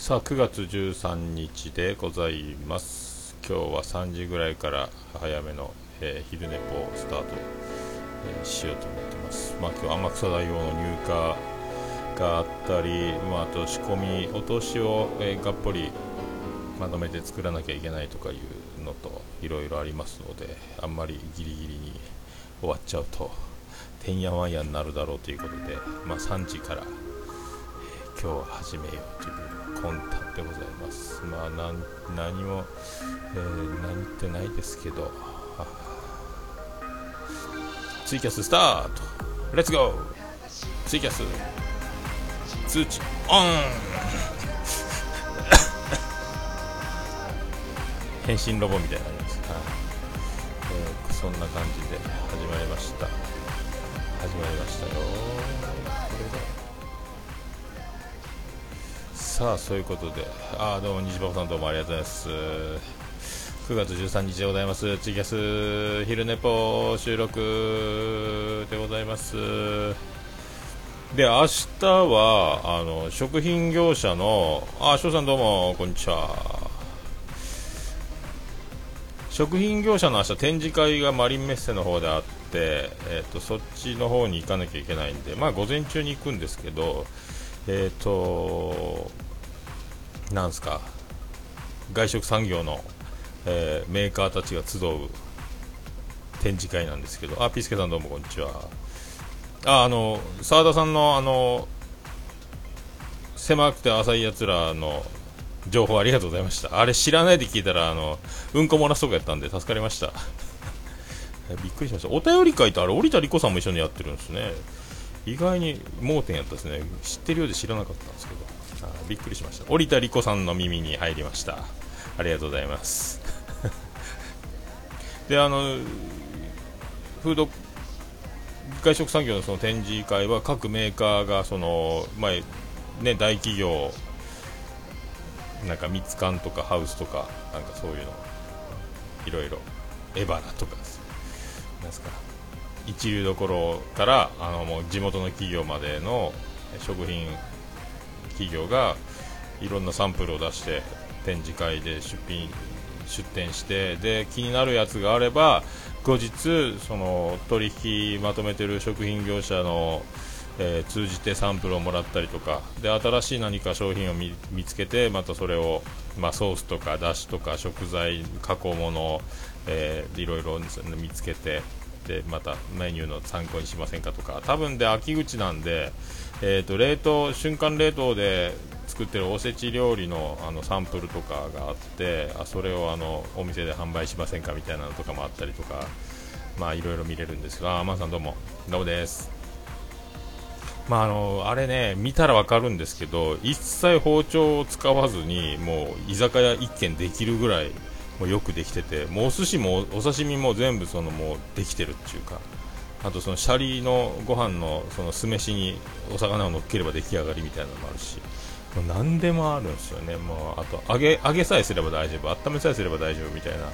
さあ9月13日でございます。今日は3時ぐらいから早めの、えー、昼寝ぽをスタート、えー、しようと思ってます。まあ今日天草大王の入荷があったり、まあ、あと仕込みお通しを、えー、がっぽりまとめて作らなきゃいけないとかいうのといろいろありますのであんまりギリギリに終わっちゃうとてんやわんやになるだろうということで、まあ、3時から、今日は始めようという魂胆でございます。まあ何も、えー、何ってないですけど。ツイキャススタート。レッツゴーツイキャス。通知。オン！変身ロボみたいになります、はい。えー、そんな感じで始まりました。始まりましたよ。これで。さあそういうことで。ああどうも西馬さんどうもありがとうございます。9月13日でございます。ツイキャス昼寝ぽ収録でございます。で明日はあの食品業者のあ翔さんどうもこんにちは。食品業者の明日展示会がマリンメッセの方であって、えーと、そっちの方に行かなきゃいけないんで、まあ、午前中に行くんですけど、えーとなんすか？外食産業の、えー、メーカーたちが集う展示会なんですけど。あピースケさんどうもこんにちは。ああの澤田さんのあの狭くて浅いやつらの情報ありがとうございました。あれ知らないで聞いたらあのうんこ漏らすとこやったんで助かりました。びっくりしました。お便り会ってあれ織田理子さんも一緒にやってるんですね。意外に盲点やったですね。知ってるようで知らなかったんですけど。びっくりしました。織田理子さんの耳に入りました。ありがとうございます。であのフード外食産業のその展示会は各メーカーがその、まあね、大企業なんかミツカンとかハウスとかなんかそういうのいろいろエバラとかなんすか一流どころからあのもう地元の企業までの食品企業がいろんなサンプルを出して展示会で出品出展してで気になるやつがあれば後日その取引まとめてる食品業者の、えー、通じてサンプルをもらったりとかで新しい何か商品を見つけてまたそれを、まあ、ソースとかだしとか食材加工物、えー、いろいろ見つけてでまたメニューの参考にしませんかとか。多分で秋口なんでえーと、冷凍瞬間冷凍で作ってるおせち料理のあのサンプルとかがあってあそれをあのお店で販売しませんかみたいなのとかもあったりとかまあいろいろ見れるんですが。あマーさんどうも。どうもです。まああのあれね見たらわかるんですけど一切包丁を使わずにもう居酒屋1軒できるぐらいもうよくできててもうお寿司もお刺身も全部そのもうできてるっていうかあとそのシャリのご飯のその酢飯にお魚を乗っければ出来上がりみたいなのもあるしもう何でもあるんですよね。もうあと揚げ揚げさえすれば大丈夫温めさえすれば大丈夫みたいな。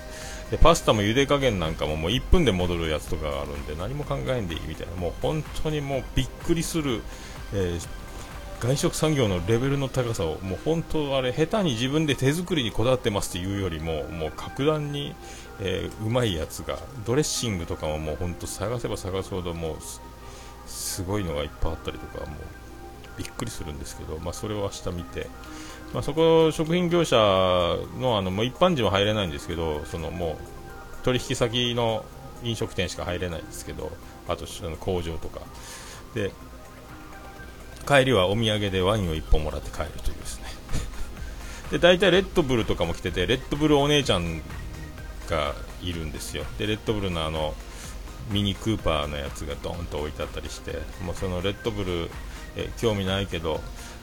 でパスタも茹で加減なんかももう1分で戻るやつとかがあるんで何も考えんでいいみたいな。もう本当にもうびっくりする、えー、外食産業のレベルの高さをもう本当あれ下手に自分で手作りにこだわってますっていうよりももう格段に、えー、うまいやつがドレッシングとかももう本当探せば探すほどもうすごいのがいっぱいあったりとかもうびっくりするんですけど、まあ、それを明日見て、まあ、そこ食品業者のあのもう一般人は入れないんですけどそのもう取引先の飲食店しか入れないんですけどあと工場とか。で帰りはお土産でワインを1本もらって帰るというですね。で大体レッドブルとかも来ててレッドブルお姉ちゃんがいるんですよ。でレッドブルのあのミニクーパーのやつがドーンと置いてあったりしてもうそのレッドブルえ興味ないけど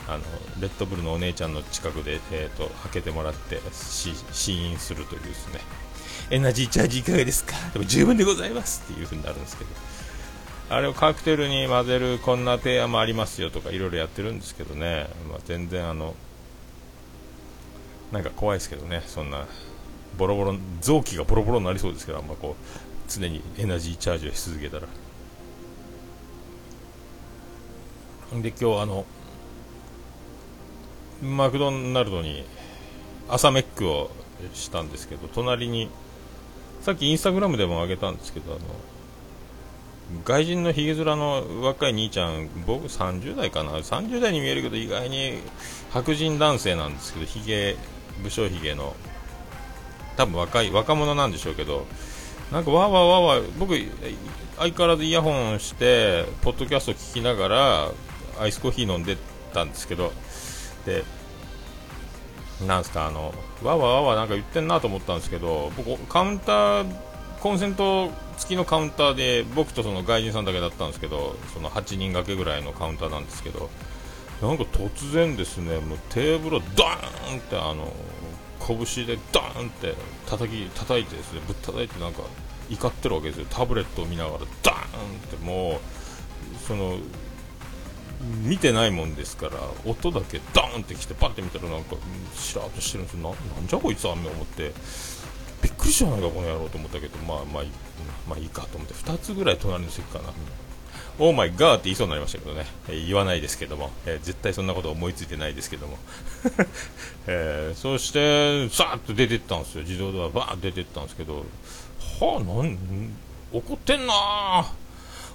あのレッドブルのお姉ちゃんの近くで、えーと、と開けてもらって試飲するというですねエナジーチャージいかがですかでも十分でございますっていう風になるんですけど。あれをカクテルに混ぜるこんな提案もありますよとかいろいろやってるんですけどね、まあ、全然あのなんか怖いですけどね。そんなボロボロ臓器がボロボロになりそうですけどあんまこう常にエナジーチャージをし続けたら。で今日あのマクドナルドに朝メックをしたんですけど隣にさっきインスタグラムでも上げたんですけどあの外人のひげ面の若い兄ちゃん僕30代かな？30代に見えるけど意外に白人男性なんですけどひげ武将ひげの多分若い若者なんでしょうけどなんかわーわーわーわ僕相変わらずイヤホンしてポッドキャスト聞きながらアイスコーヒー飲んでたんですけどでなんすかあのわわわわなんか言ってんなと思ったんですけど僕カウンターコンセント付きのカウンターで僕とその外人さんだけだったんですけどその8人掛けぐらいのカウンターなんですけどなんか突然ですねもうテーブルをドーンってあの拳でドーンって叩き叩いてですねぶったたいてなんか怒ってるわけですよ。タブレットを見ながらダーンってもうその見てないもんですから音だけダーンってきてパッて見たらなんかしらっとしてるんですよ。なんじゃこいつ雨思って。びっくりしたないかこの野郎と思ったけどまあまあまあいいかと思って2つぐらい隣の席かな。オーマイガーって言いそうになりましたけどね、えー、言わないですけども、えー、絶対そんなこと思いついてないですけども、えー、そしてさーっと出てったんですよ。自動ドアバーッ出てったんですけど。はあなん怒ってんな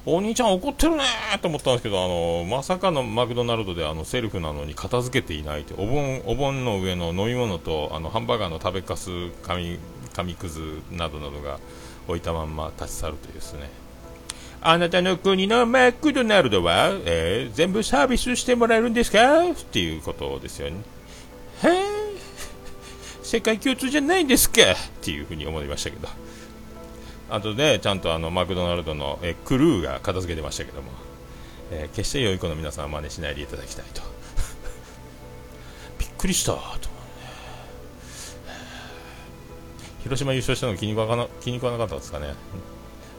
お兄ちゃん怒ってるねと思ったんですけどあのまさかのマクドナルドであのセルフなのに片付けていないとお盆お盆の上の飲み物とあのハンバーガーの食べかす紙紙くずなどなどが置いたまんま立ち去るというですね。あなたの国のマクドナルドは、えー、全部サービスしてもらえるんですか？っていうことですよね。へえ、世界共通じゃないんですか？っていうふうに思いましたけど。あとでちゃんとあのマクドナルドのえクルーが片付けてましたけども、えー、決して良い子の皆さんは真似しないでいただきたいと。びっくりしたと。広島優勝したの気に食わな気に食わなかったですかね？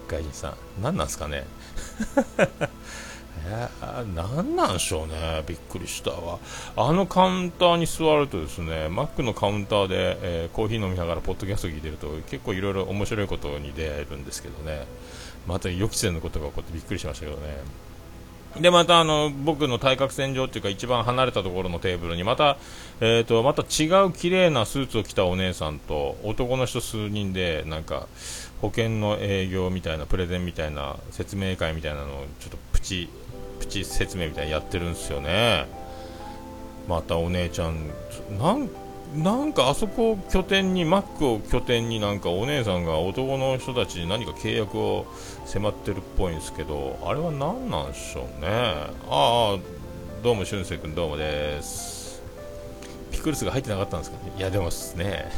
外人さん。何なんですかね？えー、なんなんでしょうね、びっくりしたわ、あのカウンターに座ると、ですねマックのカウンターで、えー、コーヒー飲みながらポッドキャスト聞いてると、結構いろいろ面白いことに出会えるんですけどね、また予期せぬことが起こってびっくりしましたけどね。でまたあの僕の対角線上っていうか一番離れたところのテーブルにまた,、えーと、また違う綺麗なスーツを着たお姉さんと男の人数人でなんか保険の営業みたいなプレゼンみたいな説明会みたいなのをちょっとプチプチ説明みたいにやってるんですよね。またお姉ちゃんなんなんかあそこを拠点にマックを拠点になんかお姉さんが男の人たちに何か契約を迫ってるっぽいんですけどあれは何なんでしょうね。ああどうも俊く君どうもです。ピクルスが入ってなかったんですかね。いやでもね。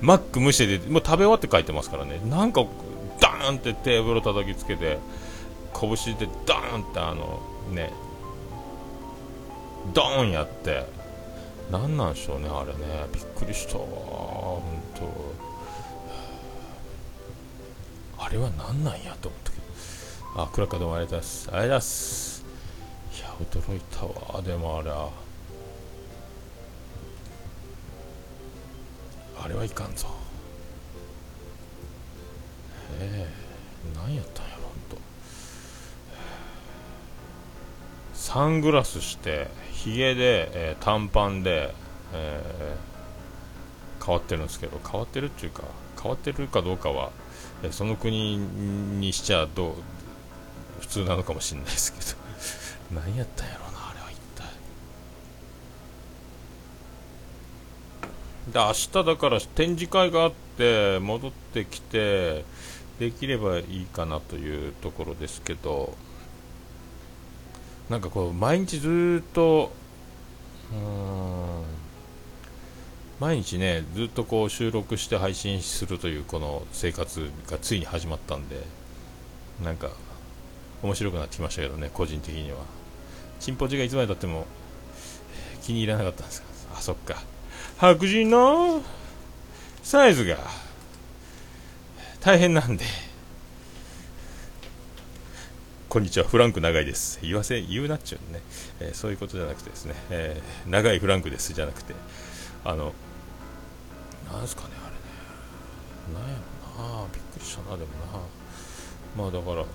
マック無視でもう食べ終わって書いてますからね。なんかダーンってテーブルを叩きつけて拳でドーンってあのねドーンやって。何なんでしょうねあれね。びっくりしたわ本当あれは何なんやと思ったけど。あクラッカーどうもありがとうございます。ありがとうございます。いや驚いたわ。でもあれは。あれはいかんぞ。ええー、何やったんや。サングラスしてひげで、えー、短パンで、えー、変わってるんですけど変わってるっていうか変わってるかどうかは、えー、その国にしちゃどう普通なのかもしれないですけど 何やったんやろうなあれは一体。で明日だから展示会があって戻ってきてできればいいかなというところですけどなんかこう毎日ずっとうん毎日ねずっとこう収録して配信するというこの生活がついに始まったんでなんか面白くなってきましたけどね個人的には。チンポジがいつまでたっても気に入らなかったんですか？あそっか。白人のサイズが大変なんで。こんにちは、フランク長いです。言わせ、言うなっちゅうね、えー、そういうことじゃなくてですね、えー、長いフランクですじゃなくて、あの、なんすかね、あれね、なんやろな、びっくりしたな、でもな、まあだから、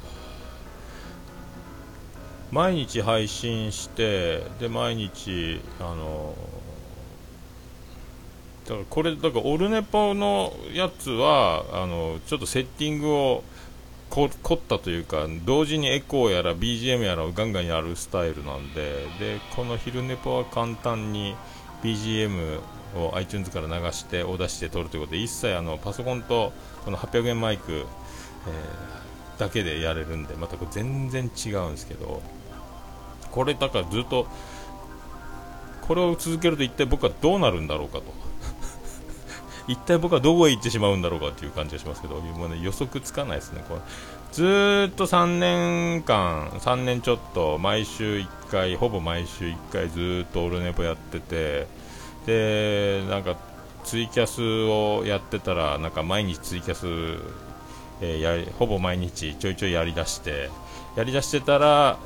毎日配信してで毎日あのだからこれだからオルネポのやつはあのちょっとセッティングを凝ったというか同時にエコーやら BGM やらをガンガンやるスタイルなんででこの昼ネポは簡単に BGM を iTunes から流してを出して撮るということで一切あのパソコンとこの800円マイク、えー、だけでやれるんでまたこれ全然違うんですけどこれだからずっとこれを続けると一体僕はどうなるんだろうかと。一体僕はどこへ行ってしまうんだろうかという感じがしますけどもう、ね、予測つかないですね。これずっと3年間3年ちょっと毎週1回ほぼ毎週1回ずっとオルネポやっててでなんかツイキャスをやってたらなんか毎日ツイキャス、えー、やほぼ毎日ちょいちょいやりだしてやりだしてたら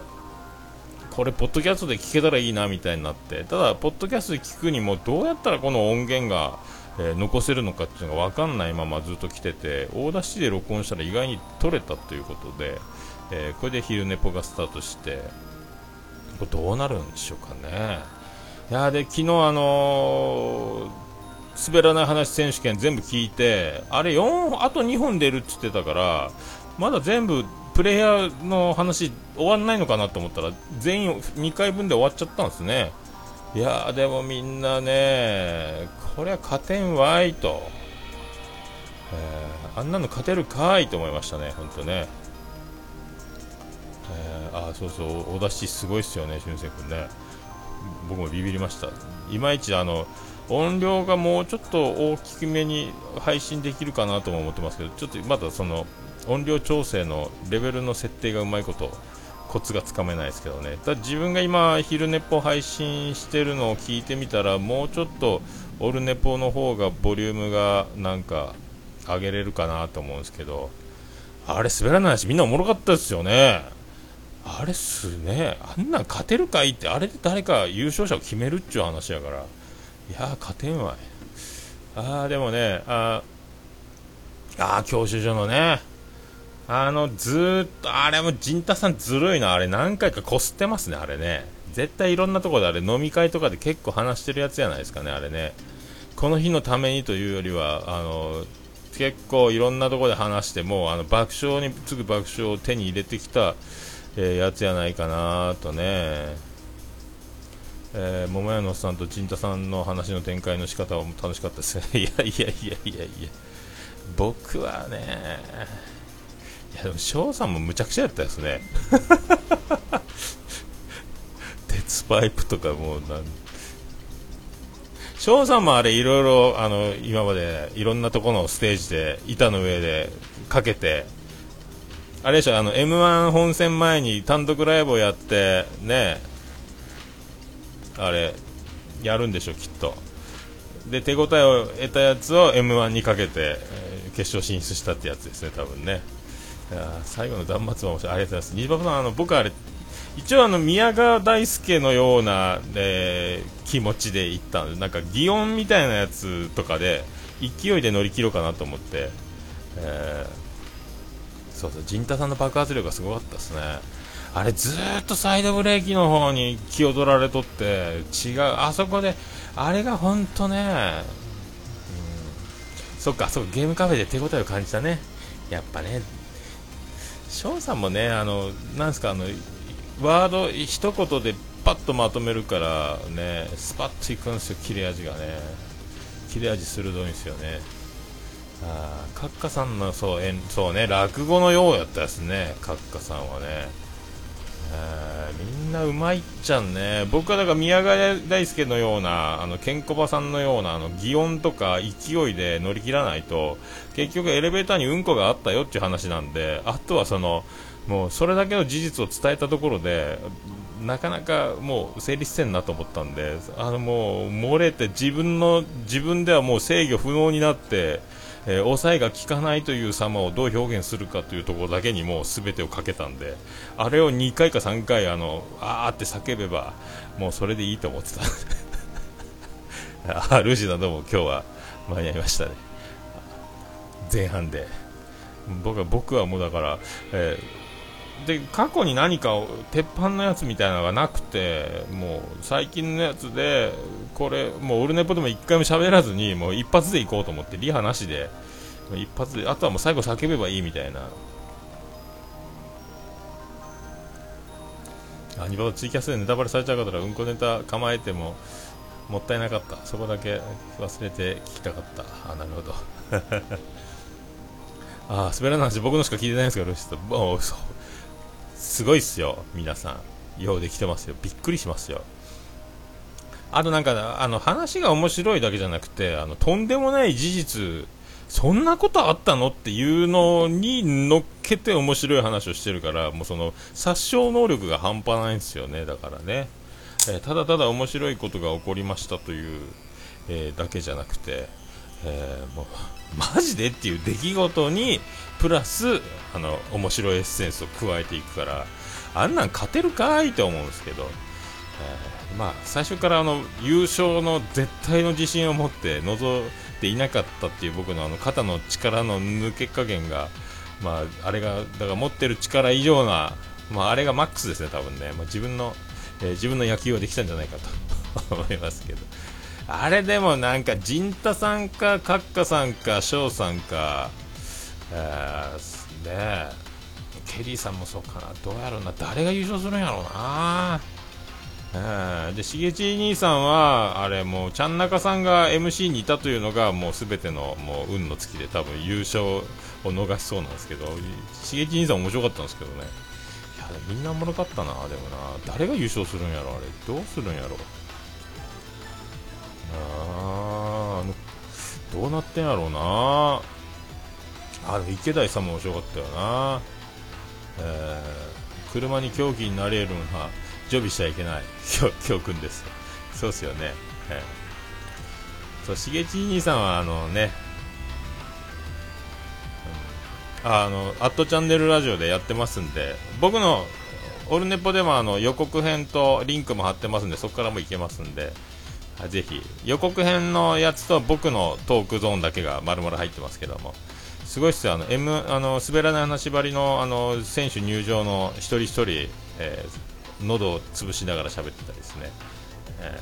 これポッドキャストで聞けたらいいなみたいになってただポッドキャストで聞くにもどうやったらこの音源が、えー、残せるのかっていうのが分かんないままずっと来てて大出しで録音したら意外に取れたということで、えー、これで昼寝ぽがスタートしてこれどうなるんでしょうかね。いやで昨日あのー、滑らない話選手権全部聞いてあれ4あと2本出るって言ってたからまだ全部プレイヤーの話終わんないのかなと思ったら全員2回分で終わっちゃったんですね。いやでもみんなねこれは勝てんわいと、えー、あんなの勝てるかいと思いましたね本当ね。えー、あそうそうお出しすごいっすよね俊く君ね。僕もビビりました。いまいちあの音量がもうちょっと大きめに配信できるかなとも思ってますけどちょっとまだその音量調整のレベルの設定がうまいことコツがつかめないですけどね。だ自分が今昼寝っぽ配信してるのを聞いてみたらもうちょっとオルネポの方がボリュームがなんか上げれるかなと思うんですけどあれ滑らないしみんなおもろかったですよね。あれっすね、あんなん勝てるかいって、あれで誰か優勝者を決めるっちゅう話やから、いや勝てんわい。あー、でもね、ああ教習所のね、あの、ずっと、あれも、陣太さんずるいな、あれ何回かこすってますね、あれね。絶対いろんなところであれ飲み会とかで結構話してるやつじゃないですかね、あれね。この日のためにというよりは、あの、結構いろんなところで話してもう、あの爆笑に次ぐ爆笑を手に入れてきた、えー、やつやないかなとね、えー、桃屋のおっさんと陣太さんの話の展開の仕方は楽しかったですね いやいやいやいやいや僕はねいやでも翔さんもむちゃくちゃやったですね 鉄パイプとかもうなん翔さんもあれいろいろあの今までいろんなところのステージで板の上でかけてあれでしょ、あの、M1 本戦前に単独ライブをやって、ね、あれ、やるんでしょ、きっと。で、手応えを得たやつを M1 にかけて、えー、決勝進出したってやつですね、多分ね。いや最後の断末魔面白い。ありがとうございます。西馬さん、あの、僕あれ、一応あの、宮川大輔のような、えー、気持ちで行ったんで、なんか、擬音みたいなやつとかで、勢いで乗り切ろうかなと思って、えーそうそう陣太さんの爆発力がすごかったですねあれずっとサイドブレーキの方に気を取られとって違うあそこであれが本当ね、うん、そっかそっかゲームカフェで手応えを感じたねやっぱね翔さんもねあのなんすかあのワード一言でパッとまとめるからねスパッといくんですよ切れ味がね。切れ味鋭いんですよね。あカッカさんのそうえんそうね落語のようやったですね閣下さんはね。みんなうまいっちゃんね。僕はだから宮川大輔のようなあのケンコバさんのようなあの擬音とか勢いで乗り切らないと結局エレベーターにうんこがあったよっていう話なんであとはそのもうそれだけの事実を伝えたところでなかなかもう成立せんなと思ったんであのもう漏れて自分の自分ではもう制御不能になってえー、抑えが効かないという様をどう表現するかというところだけにもう全てをかけたんであれを2回か3回あのあーって叫べばもうそれでいいと思ってた。あルシナどうも今日は間に合いましたね。前半で。僕は僕はもうだから、えー、で過去に何かを鉄板のやつみたいなのがなくてもう最近のやつでこれもうオルネポでも一回も喋らずにもう一発でいこうと思ってリハなしで一発であとはもう最後叫べばいいみたいな。アニババツイキャスでネタバレされちゃうからうんこネタ構えてももったいなかった。そこだけ忘れて聞きたかった。あなるほど。あ滑らない話僕のしか聞いてないんですけどもうすごいっすよ皆さん。ようできてますよ。びっくりしますよ。あとなんかあの話が面白いだけじゃなくてあのとんでもない事実そんなことあったのっていうのに乗っけて面白い話をしてるからもうその殺傷能力が半端ないんですよね。だからね、えー、ただただ面白いことが起こりましたという、えー、だけじゃなくて、えー、もうマジでっていう出来事にプラスあの面白いエッセンスを加えていくからあんなん勝てるかいって思うんですけど、えー、まあ、最初からあの優勝の絶対の自信を持って臨ていなかったっていう僕のあの肩の力の抜け加減が、まあ、あれがだから持ってる力以上な、まあ、あれがマックスですね、多分ね、まあ、自分の、えー、自分の野球をできたんじゃないかと 思いますけど、あれでもなんか、陣太さんか、カッカさんか、翔さんか、えー、ねケリーさんもそうかな、どうやろうな、誰が優勝するんやろうな。で、しげち兄さんは、あれもう、ちゃんなかさんが MC にいたというのが、もうすべてのもう運の尽きで、多分優勝を逃しそうなんですけど、しげち兄さん面白かったんですけどね。いや、みんなおもろかったな、でもな。誰が優勝するんやろ、あれ。どうするんやろ。あどうなってんやろうな。あ、でも池田さんも面白かったよな。えー、車に狂気になれるんは、常備しちゃいけない。教訓です。そうっすよね。はい、そう、しげち兄さんはあのね、うん、あの、アットチャンネルラジオでやってますんで、僕のオルネポでもあの予告編とリンクも貼ってますんで、そこからも行けますんで、ぜひ、予告編のやつと僕のトークゾーンだけが丸々入ってますけども、すごいっすよ、あの、M、あの、滑らない話張りの、あの、選手入場の一人一人、えー喉を潰しながら喋ってたりですね、え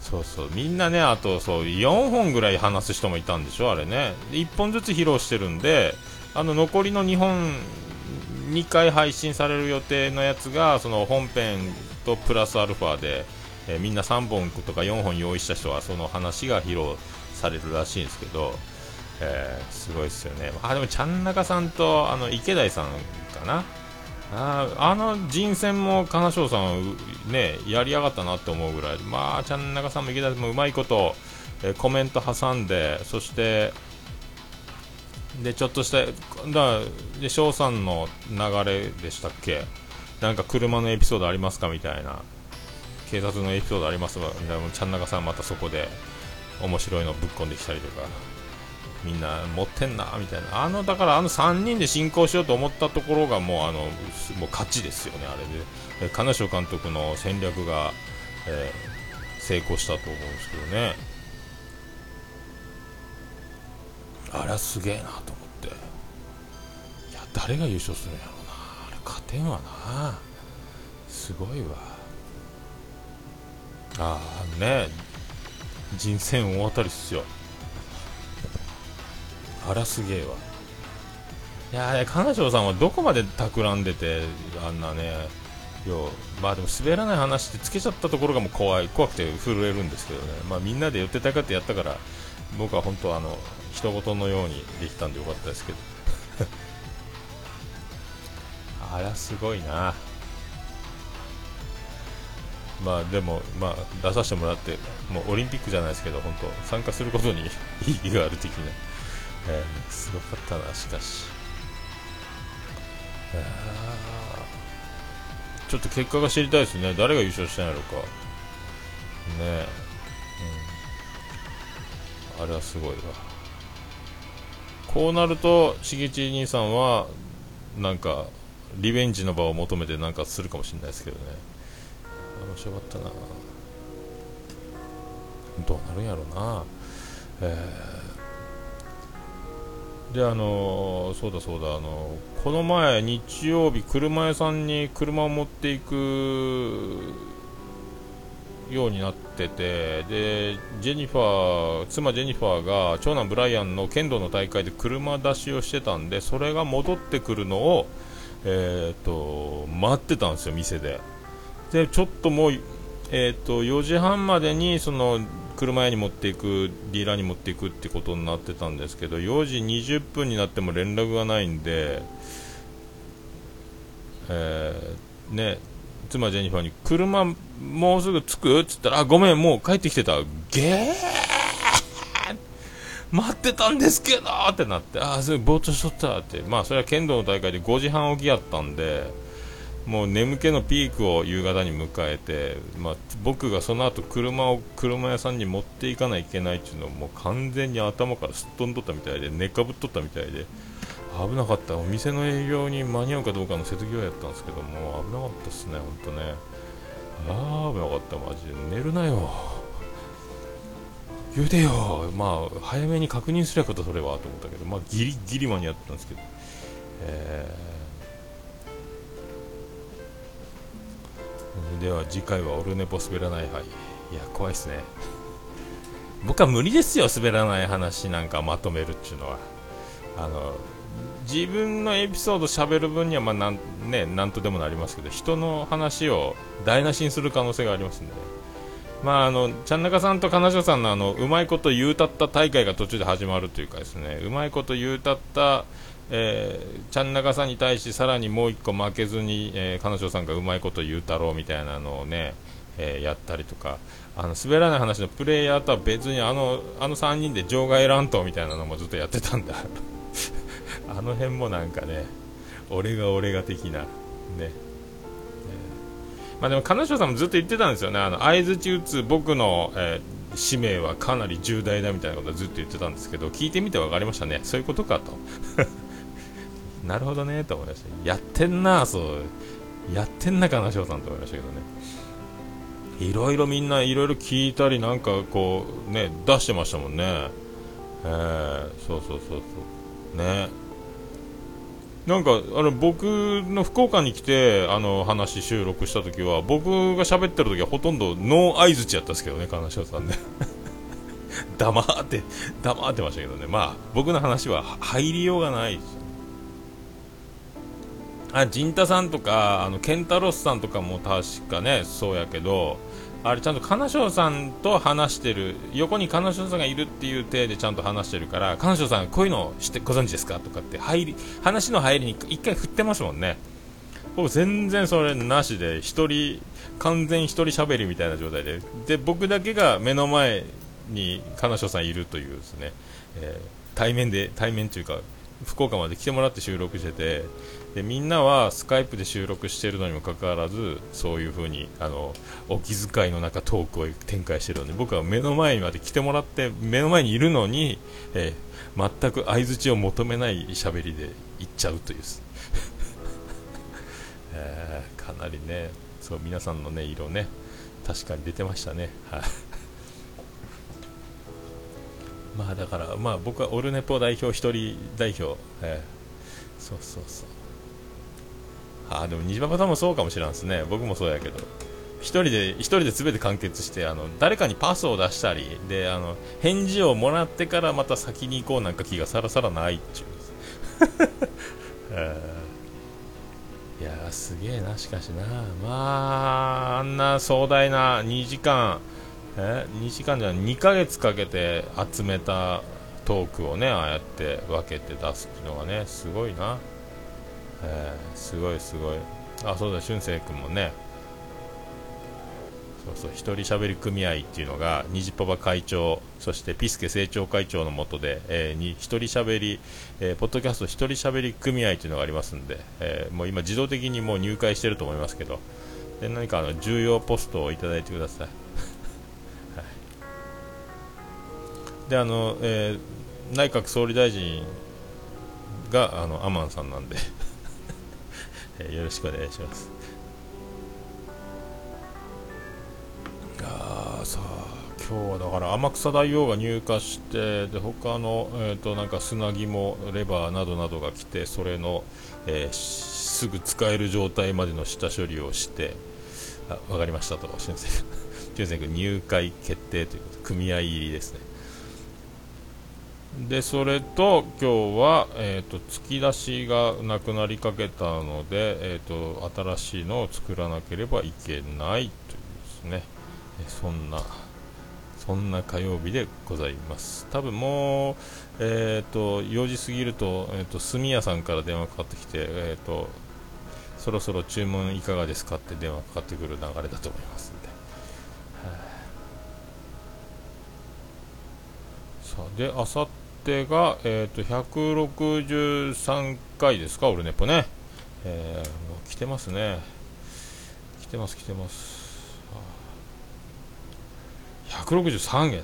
ー、そうそう。みんなねあとそう4本ぐらい話す人もいたんでしょあれね。1本ずつ披露してるんであの残りの2本2回配信される予定のやつがその本編とプラスアルファで、えー、みんな3本とか4本用意した人はその話が披露されるらしいんですけど、えー、すごいですよね。あでもちゃん中さんとあの池田さんかな？ああの人選も金賞さん、ね、やりやがったなって思うぐらい、まあ、ちゃん中さんも池田さんもうまいこと、えコメント挟んで、そして、でちょっとしただで翔さんの流れでしたっけ？なんか車のエピソードありますかみたいな。警察のエピソードありますかみたいな。ちゃん中さんまたそこで面白いのぶっ込んできたりとか。みんな持ってんなみたいな。あのだからあの3人で進行しようと思ったところがもうあのもう勝ちですよね、あれで、金城監督の戦略が、えー、成功したと思うんですけどね、あれはすげえなと思って、いや、誰が優勝するんやろうな、あれ、勝てんわな、すごいわ、ああね、人選大当たりっすよ。あらすげえわ。いやー金城さんはどこまで企んでてあんなねよまあでも滑らない話ってつけちゃったところがもう怖い怖くて震えるんですけどね。まあみんなで寄ってたかってやったから僕は本当あの人事のようにできたんでよかったですけど。あらすごいな。まあでも、まあ、出させてもらってもうオリンピックじゃないですけど本当参加することに意義がある的な。えー、すごかったな、しかし。ちょっと結果が知りたいですね。誰が優勝したんやろうか。ねえ。うん、あれはすごいわ。こうなると、しげち兄さんは、なんか、リベンジの場を求めてなんかするかもしれないですけどね。面白かったな。どうなるんやろうな。えーであのそうだそうだあのこの前日曜日車屋さんに車を持っていくようになっててでジェニファー妻ジェニファーが長男ブライアンの剣道の大会で車出しをしてたんでそれが戻ってくるのを、えーと、待ってたんですよ店で。でちょっともう、えーと、4時半までにその車屋に持っていくディーラーに持っていくってことになってたんですけど4時20分になっても連絡がないんで、えー、ね妻ジェニファーに車もうすぐ着く？っつったらあごめんもう帰ってきてたゲー待ってたんですけどってなってああそれぼーっとしとったって。まあそれは剣道の大会で5時半起きやったんでもう眠気のピークを夕方に迎えて、まあ、僕がその後車を車屋さんに持っていかないといけないっていうのをもう完全に頭からすっ飛んどったみたいで寝かぶっとったみたいで危なかった。お店の営業に間に合うかどうかの瀬戸際やったんですけども危なかったっすね本当ね。ああ危なかったマジで。寝るなよ。言うてよ。まあ早めに確認すればことそれは。と思ったけどまあギリギリ間に合ったんですけど。えー、では次回はオルネポ滑らないはいや怖いっすね。僕は無理ですよ滑らない話なんかまとめるっていうのは。あの自分のエピソード喋る分にはまあなん、ね、なんとでもなりますけど人の話を台無しにする可能性がありますんで、ねまあ、あのちゃん中さんと彼女さんのあのうまいこと言うたった大会が途中で始まるというかですねうまいこと言うたった、えー、ちゃん中さんに対しさらにもう1個負けずに、えー、彼女さんがうまいこと言うたろうみたいなのをね、えー、やったりとかあの滑らない話のプレイヤーとは別にあのあの3人で場外乱闘みたいなのもずっとやってたんだ。あの辺もなんかね俺が俺が的なね。まあ、でも彼女さんもずっと言ってたんですよね、相づち打つ僕の、え、使命はかなり重大だみたいなことをずっと言ってたんですけど、聞いてみて分かりましたね、そういうことかと。なるほどねと思いました。やってんな、そう、やってんな、彼女さんと思いましたけどね。いろいろみんないろいろ聞いたり、なんかこう、ね、出してましたもんね。えー、そうそうそうそう。ね。なんかあの僕の福岡に来てあの話収録した時は僕が喋ってる時はほとんどノー相づちやったんですけどね金城さんね 黙って黙ってましたけどねまあ僕の話は入りようがないですあ陣太さんとかあのケンタロスさんとかも確かねそうやけどあれちゃんと金城さんと話してる横に金城さんがいるっていう体でちゃんと話してるから金城さんこういうの知ってご存知ですかとかって入り話の入りに一回振ってますもんね。僕全然それなしで一人完全一人喋りみたいな状態で。で僕だけが目の前に金城さんいるというですね、えー、対面で対面というか福岡まで来てもらって収録しててでみんなはスカイプで収録してるのにもかかわらずそういう風にあのお気遣いの中トークを展開してるので僕は目の前にまで来てもらって目の前にいるのに、えー、全く相づちを求めない喋りで行っちゃうという、えー、かなりねそう皆さんのね色ね確かに出てましたね。はい。まあだからまあ僕はオルネポ代表一人代表、えー、そうそうそう。ああでも虹パパさんもそうかもしれんですね。僕もそうやけど。一人で一人で全て完結してあの誰かにパスを出したりであの返事をもらってからまた先に行こうなんか気がさらさらないっちゅう。いやすげえなしかしな。まああんな壮大な2時間。え2時間じゃ2ヶ月かけて集めたトークをねああやって分けて出すっていうのがねすごいな。えー、すごいすごい。あそうだ俊く君もねそうそう一人喋り組合っていうのが虹パパ会長そしてピスケ政調会長のもとで、えー、に一人喋り、えー、ポッドキャスト一人喋り組合というのがありますんで、えー、もう今自動的にもう入会してると思いますけどで何かあの重要ポストをいただいてくださ、い、であの、えー、内閣総理大臣があのアマンさんなんで。えー、よろしくお願いします。あさあ今日はだから天草大王が入荷してで他の、えーと、なんか砂肝レバーなどなどが来てそれの、えー、すぐ使える状態までの下処理をしてあ分かりましたと先生 先生入会決定ということ組合入りですね。でそれと今日は、えーと、突き出しがなくなりかけたので、えーと、新しいのを作らなければいけないというですね、そんなそんな火曜日でございます。多分もう、えーと、4時過ぎると,、えー、と炭屋さんから電話かかってきて、えー、とそろそろ注文いかがですかって電話かかってくる流れだと思いますんで、さあであさって手が、えーと、163回ですか、オルネポね、えー、もう来てますね、来てます、来てます、163件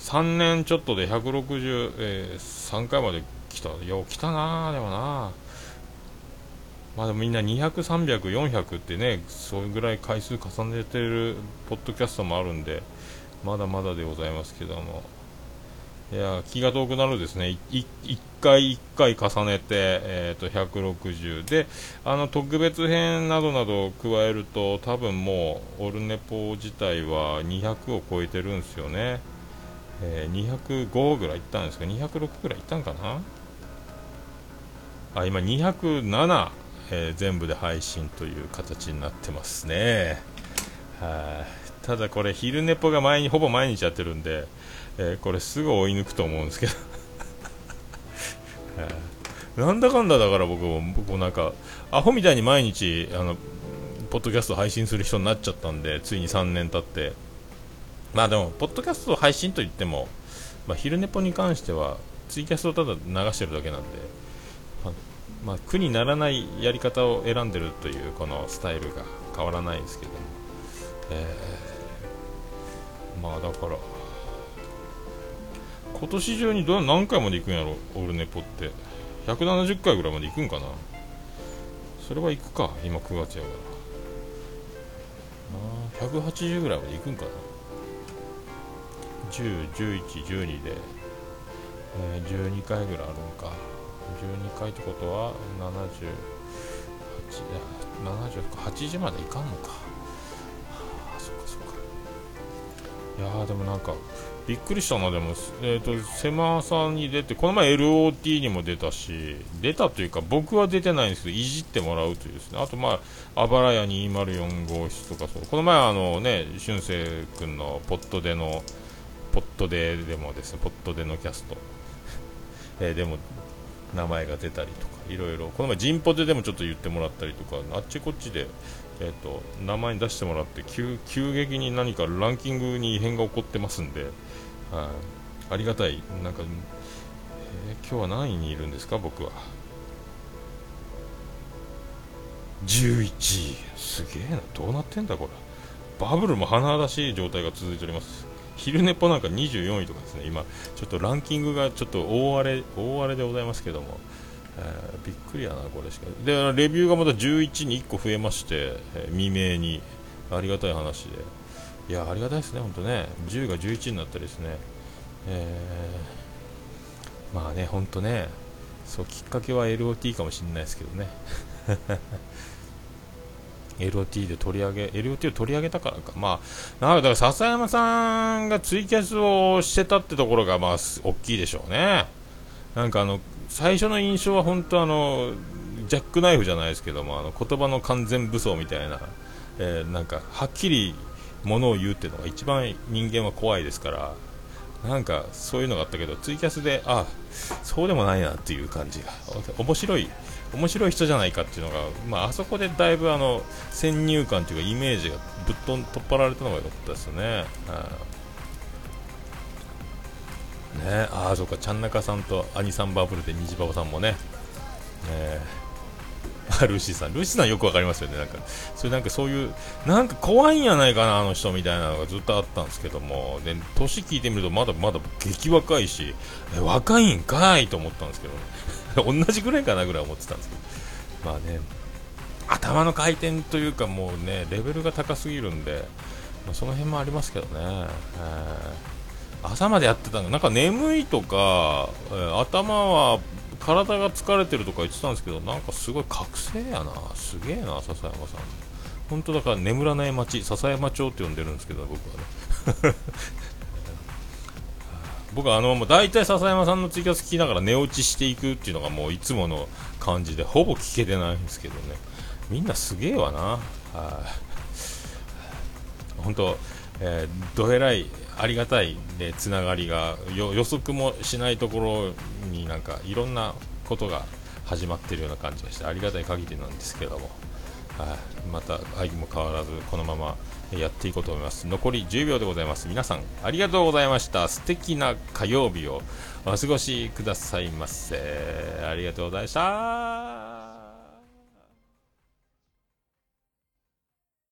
3年ちょっとで163回まで来た、よう来たな、でもな。まあでもみんな200、300、400ってね、それぐらい回数重ねてるポッドキャストもあるんで、まだまだでございますけども。いや気が遠くなるですね。1回1回重ねて、えーと、160であの特別編などなどを加えると多分もうオルネポ自体は200を超えてるんですよね、えー、205ぐらいいったんですか？206ぐらいいったんかな？あ今207、えー、全部で配信という形になってますね。はい。ただこれ昼寝ぽが前にほぼ毎日やってるんで、えー、これすぐ追い抜くと思うんですけど。なんだかんだだから僕も僕もなんかアホみたいに毎日あのポッドキャスト配信する人になっちゃったんでついに3年経って。まあでもポッドキャスト配信といっても、まあ、昼寝ぽに関してはツイキャストをただ流してるだけなんで、まあ、まあ、苦にならないやり方を選んでるというこのスタイルが変わらないですけども、えーまあだから。今年中にど何回まで行くんやろ？オールネポって。170回ぐらいまで行くんかな？それは行くか今9月やから。180ぐらいまで行くんかな？101112で、えー、12回ぐらいあるんか。12回ってことは78 70 80までいかんのか。いやでもなんかびっくりしたな、でも、えーと、狭さに出て、この前 LOT にも出たし、出たというか、僕は出てないんですけど、いじってもらうというですね、あと、まあ、あばらや204号室とかそう、この前、あのね、俊生君のポットでの、ポットででもですね、ポットでのキャスト、えー、でも、名前が出たりとか、いろいろ、この前、ジンポテでもちょっと言ってもらったりとか、あっちこっちで、えーと、名前に出してもらって急激に何かランキングに異変が起こってますんで、はい、ありがたい。なんか、えー、今日は何位にいるんですか僕は。11位。すげえな。どうなってんだこれ。バブルも華々しい状態が続いております。昼寝ぽなんか24位とかですね今ちょっとランキングがちょっと大荒れ大荒れでございますけどもえー、びっくりやな、これしか。でレビューがまた11に1個増えまして、えー、未明に。ありがたい話で。いやありがたいですね、本当ね。10が11になったりですね、えー、まあね、本当ね。そうきっかけは LOT かもしれないですけどね。LOT で取り上げ LOT を取り上げたからか、まあ、なんかだから笹山さんがツイキャスをしてたってところが、まあ、大きいでしょうね。なんかあの最初の印象は本当あのジャックナイフじゃないですけどもあの言葉の完全武装みたいな、えー、なんかはっきりものを言うっていうのが一番人間は怖いですからなんかそういうのがあったけどツイキャスであそうでもないなっていう感じが。面白い。面白い人じゃないかっていうのが、まあ、あそこでだいぶあの先入観というかイメージがぶっと取っ払われたのが良かったですよね。ねああそうかちゃんなかさんと兄さんバブルで虹パパさんもね。ね。あルーシーさん。ルーシーさんよくわかりますよね。なんかそれなんかそういうなんか怖いんやないかなあの人みたいなのがずっとあったんですけども。で年聞いてみるとまだまだ激若いしえ若いんかいと思ったんですけど、ね、同じぐらいかなぐらい思ってたんですけど。まあね。頭の回転というかもうねレベルが高すぎるんで、まあ、その辺もありますけどね、えー、朝までやってたの。なんか眠いとか、えー、頭は体が疲れてるとか言ってたんですけどなんかすごい覚醒やな。すげえな笹山さん。本当だから眠らない町笹山町って呼んでるんですけど僕はね。僕はあのもう大体笹山さんのツイキャス聞きながら寝落ちしていくっていうのがもういつもの感じでほぼ聞けてないんですけどね。みんなすげえわな。はい。本当、えー、どえらいありがたい、ね、つながりが予測もしないところになんかいろんなことが始まってるような感じがしてありがたい限りなんですけども、はい、また愛も変わらずこのままやっていこうと思います。残り10秒でございます。皆さんありがとうございました。素敵な火曜日をお過ごしくださいませ。ありがとうございました。